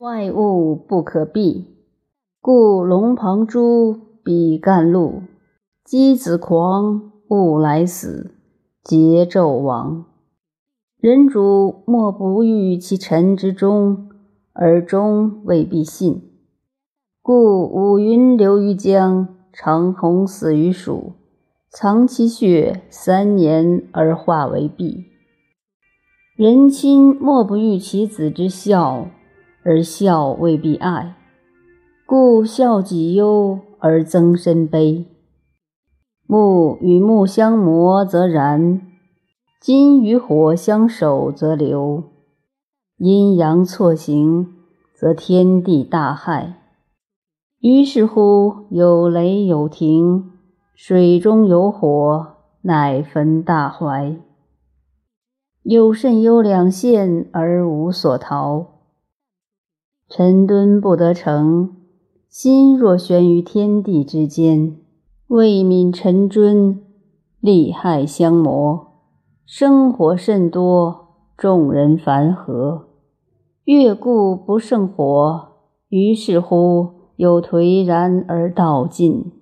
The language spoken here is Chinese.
外物不可避，故龙旁珠，比干露。箕子狂，物来死，桀纣亡。人主莫不欲其臣之忠，而忠未必信。故五云流于江，长虹死于蜀，藏其血三年而化为碧。人亲莫不欲其子之孝，而孝未必爱。故孝己忧而增身悲。木与木相磨则燃，金与火相守则流。阴阳错行，则天地大害。于是乎有雷有霆，水中有火，乃焚大怀。有甚忧两县而无所逃。臣敦不得成，心若悬于天地之间。未泯臣尊，利害相磨，生火甚多，众人烦和，越故不胜火，于是乎有颓然而道尽。